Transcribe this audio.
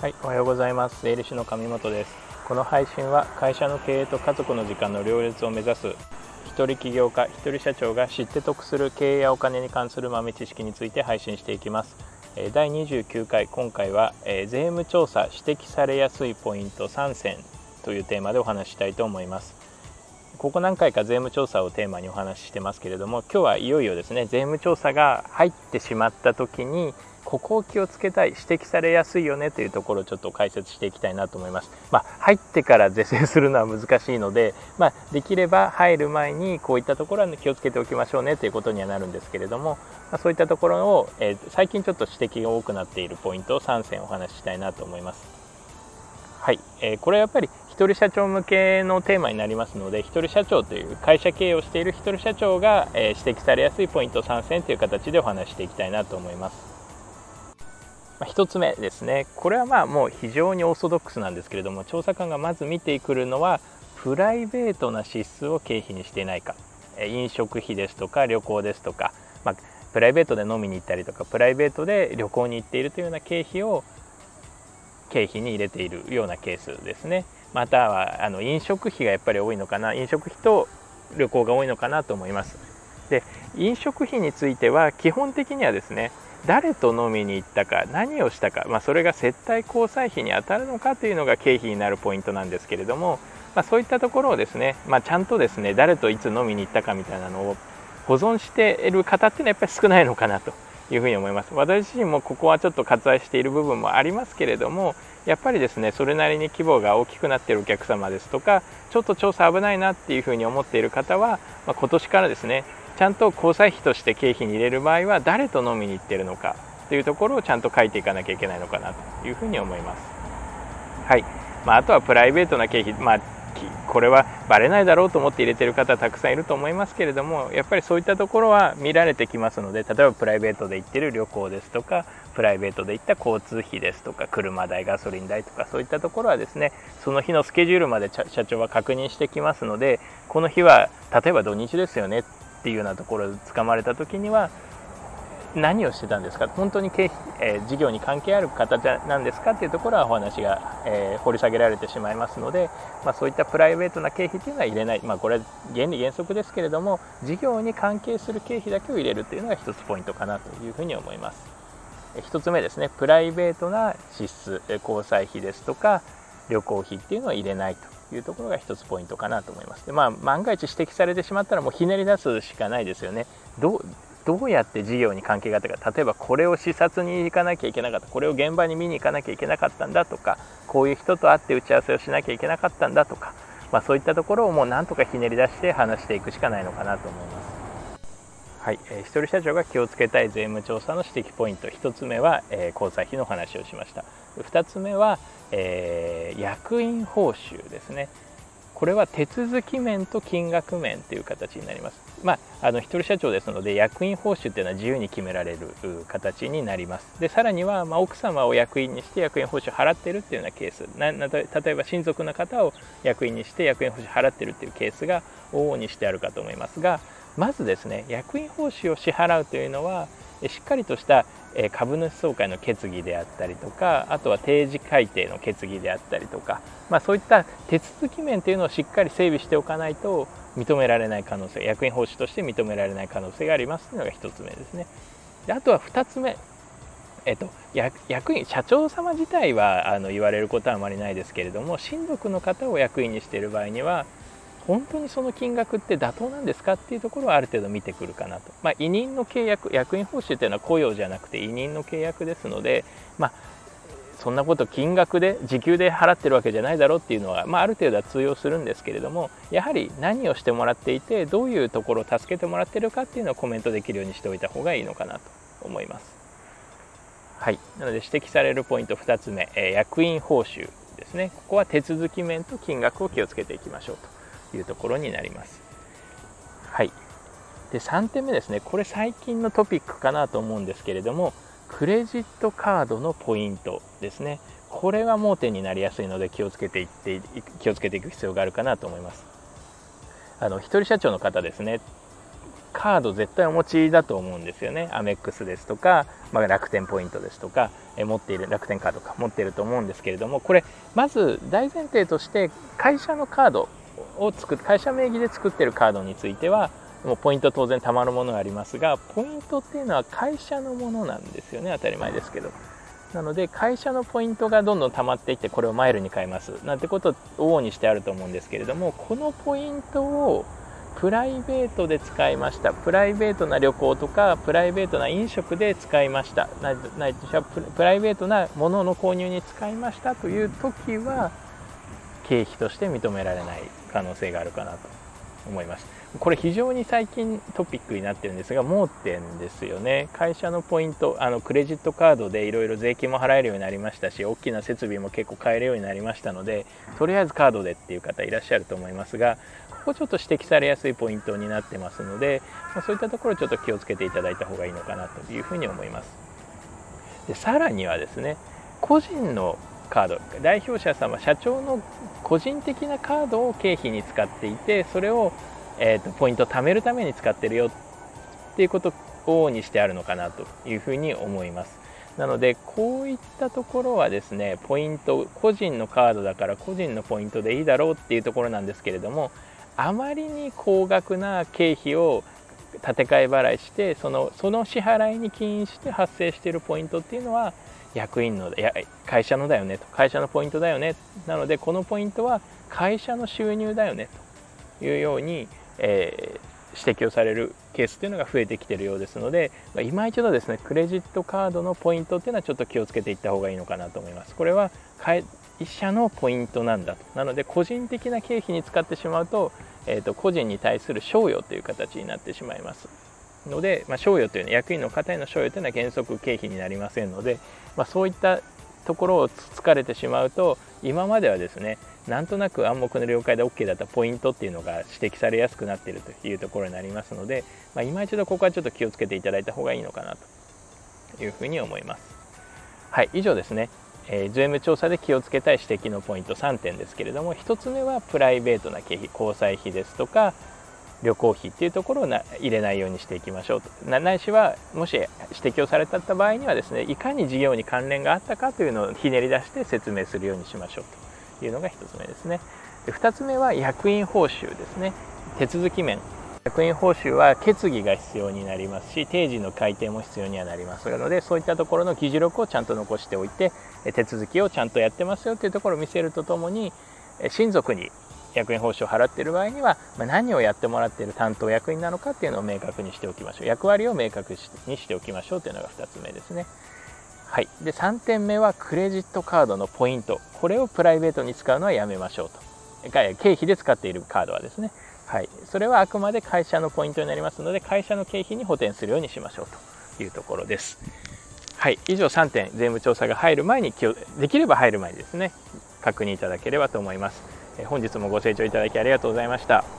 はい、おはようございます。税理士の上本です。この配信は会社の経営と家族の時間の両立を目指す一人起業家一人社長が知って得する経営やお金に関する豆知識について配信していきます。第29回今回は税務調査指摘されやすいポイント3選というテーマでお話ししたいと思います。ここ何回か税務調査をテーマにお話ししてますけれども今日はいよいよですね税務調査が入ってしまった時にここを気をつけたい指摘されやすいよねというところをちょっと解説していきたいなと思います。まあ、入ってから是正するのは難しいので、まあ、できれば入る前にこういったところは気をつけておきましょうねということにはなるんですけれども、まあ、そういったところを、えー、最近ちょっと指摘が多くなっているポイントを3選お話ししたいなと思います。はい、えー、これはやっぱり一人社長向けのテーマになりますので一人社長という会社経営をしている一人社長が、えー、指摘されやすいポイント3選という形でお話していきたいなと思います。まあ、1つ目ですね。これはまあもう非常にオーソドックスなんですけれども調査官がまず見てくるのはプライベートな支出を経費にしていないか。飲食費ですとか旅行ですとか、まあ、プライベートで飲みに行ったりとかプライベートで旅行に行っているというような経費を経費に入れているようなケースですね。またはあの飲食費がやっぱり多いのかな飲食費と旅行が多いのかなと思います。で飲食費については基本的にはですね誰と飲みに行ったか何をしたか、まあ、それが接待交際費に当たるのかというのが経費になるポイントなんですけれども、まあ、そういったところをですね、まあ、ちゃんとですね誰といつ飲みに行ったかみたいなのを保存している方っていうのはやっぱり少ないのかなと。いうふうに思います私自身もここはちょっと割愛している部分もありますけれどもやっぱりですねそれなりに規模が大きくなっているお客様ですとかちょっと調査危ないなっていうふうに思っている方は、まあ、今年からですねちゃんと交際費として経費に入れる場合は誰と飲みに行ってるのかというところをちゃんと書いていかなきゃいけないのかなというふうに思います。はいまあ、あとはプライベートな経費、まあ、これはバレないだろうと思って入れてる方たくさんいると思いますけれどもやっぱりそういったところは見られてきますので例えばプライベートで行ってる旅行ですとかプライベートで行った交通費ですとか車代ガソリン代とかそういったところはですねその日のスケジュールまで社長は確認してきますのでこの日は例えば土日ですよねっていうようなところで掴まれた時には何をしてたんですか？本当に経費、えー、事業に関係ある方なんですか？っていうところはお話が、えー、掘り下げられてしまいますので、まあ、そういったプライベートな経費っていうのは入れない、まあ、これは原理原則ですけれども事業に関係する経費だけを入れるっていうのが一つポイントかなというふうに思います一つ目ですねプライベートな支出交際費ですとか旅行費っていうのは入れないというところが一つポイントかなと思います。でまあ、万が一指摘されてしまったらもうひねり出すしかないですよね。どうどうやって事業に関係があったか例えばこれを視察に行かなきゃいけなかったこれを現場に見に行かなきゃいけなかったんだとかこういう人と会って打ち合わせをしなきゃいけなかったんだとか、まあ、そういったところをもうなんとかひねり出して話していくしかないのかなと思います。はい、えー、一人社長が気をつけたい税務調査の指摘ポイント。1つ目は、えー、交際費の話をしました。2つ目は、えー、役員報酬ですね。これは手続き面と金額面という形になります。まあ、あの一人社長ですので役員報酬っていうのは自由に決められる形になります。でさらには、まあ、奥様を役員にして役員報酬払ってるっていうようなケースな例えば親族の方を役員にして役員報酬払ってるっていうケースが往々にしてあるかと思いますがまずですね役員報酬を支払うというのはしっかりとした株主総会の決議であったりとかあとは定時改定の決議であったりとか、まあ、そういった手続き面というのをしっかり整備しておかないと認められない可能性役員報酬として認められない可能性がありますというのが1つ目ですね。であとは2つ目えっと、役員社長様自体はあの言われることはあまりないですけれども親族の方を役員にしている場合には本当にその金額って妥当なんですかっていうところはある程度見てくるかなと、まあ、委任の契約役員報酬っていうのは雇用じゃなくて委任の契約ですので、まあ、そんなこと金額で時給で払ってるわけじゃないだろうっていうのは、まあ、ある程度は通用するんですけれどもやはり何をしてもらっていてどういうところを助けてもらってるかっていうのをコメントできるようにしておいた方がいいのかなと思います。はい、なので指摘されるポイント2つ目、えー、役員報酬ですねここは手続き面と金額を気をつけていきましょうと。いうところになります。はい。で、3点目ですね。これ最近のトピックかなと思うんですけれども、クレジットカードのポイントですね。これは盲点になりやすいので気をつけていって気をつけていく必要があるかなと思います。あの一人社長の方ですね。カード絶対お持ちだと思うんですよねアメックスですとか、まあ、楽天ポイントですとかえ持っている楽天カードか持っていると思うんですけれどもこれまず大前提として会社のカードを作って会社名義で作ってるカードについてはもうポイント当然たまるものがありますがポイントっていうのは会社のものなんですよね当たり前ですけどなので会社のポイントがどんどん溜まっていってこれをマイルに変えますなんてことを往にしてあると思うんですけれどもこのポイントをプライベートで使いましたプライベートな旅行とかプライベートな飲食で使いましたプライベートなものの購入に使いましたという時は経費として認められない可能性があるかなと思います。これ非常に最近トピックになってるんですが盲点ですよね。会社のポイントあのクレジットカードでいろいろ税金も払えるようになりましたし大きな設備も結構買えるようになりましたのでとりあえずカードでっていう方いらっしゃると思いますがここちょっと指摘されやすいポイントになってますので、まそういったところちょっと気をつけていただいた方がいいのかなというふうに思います。でさらにはですね個人のカード代表者様社長の個人的なカードを経費に使っていてそれをえーと、ポイントを貯めるために使ってるよっていうことをにしてあるのかなというふうに思います。なのでこういったところはですねポイント個人のカードだから個人のポイントでいいだろうっていうところなんですけれどもあまりに高額な経費を立て替え払いしてそのその支払いに起因して発生しているポイントっていうのは役員のや会社のだよねと会社のポイントだよね。なのでこのポイントは会社の収入だよねというようにえー、指摘をされるケースというのが増えてきているようですので、まあ、今一度ですねクレジットカードのポイントっていうのはちょっと気をつけていった方がいいのかなと思います。これは会社のポイントなんだと。なので個人的な経費に使ってしまうと,、えーと、個人に対する賞与という形になってしまいます。ので、まあ、賞与というのは役員の方への賞与というのは原則経費になりませんので、まあ、そういったところをつかれてしまうと今まではですねなんとなく暗黙の了解で OK だったポイントっていうのが指摘されやすくなっているというところになりますので、まあ、今一度ここはちょっと気をつけていただいた方がいいのかなというふうに思います。はい以上ですね、えー、税務調査で気をつけたい指摘のポイント3点ですけれども1つ目はプライベートな経費交際費ですとか旅行費っていうところをな入れないようにしていきましょうと。ないしはもし指摘をされた場合にはですねいかに事業に関連があったかというのをひねり出して説明するようにしましょうというのが1つ目ですね。2つ目は役員報酬ですね。手続き面。役員報酬は決議が必要になりますし定時の改定も必要にはなりますのでそういったところの議事録をちゃんと残しておいて手続きをちゃんとやってますよというところを見せるとともに親族に役員報酬を払っている場合には、まあ、何をやってもらっている担当役員なのかっていうのを明確にしておきましょう。役割を明確にしておきましょうというのが2つ目ですね。はい、で3点目はクレジットカードのポイント。これをプライベートに使うのはやめましょうと。経費で使っているカードはですね、はい、それはあくまで会社のポイントになりますので会社の経費に補填するようにしましょうというところです。はい。以上3点。税務調査が入る前にできれば入る前にですね確認いただければと思います。本日もご清聴いただきありがとうございました。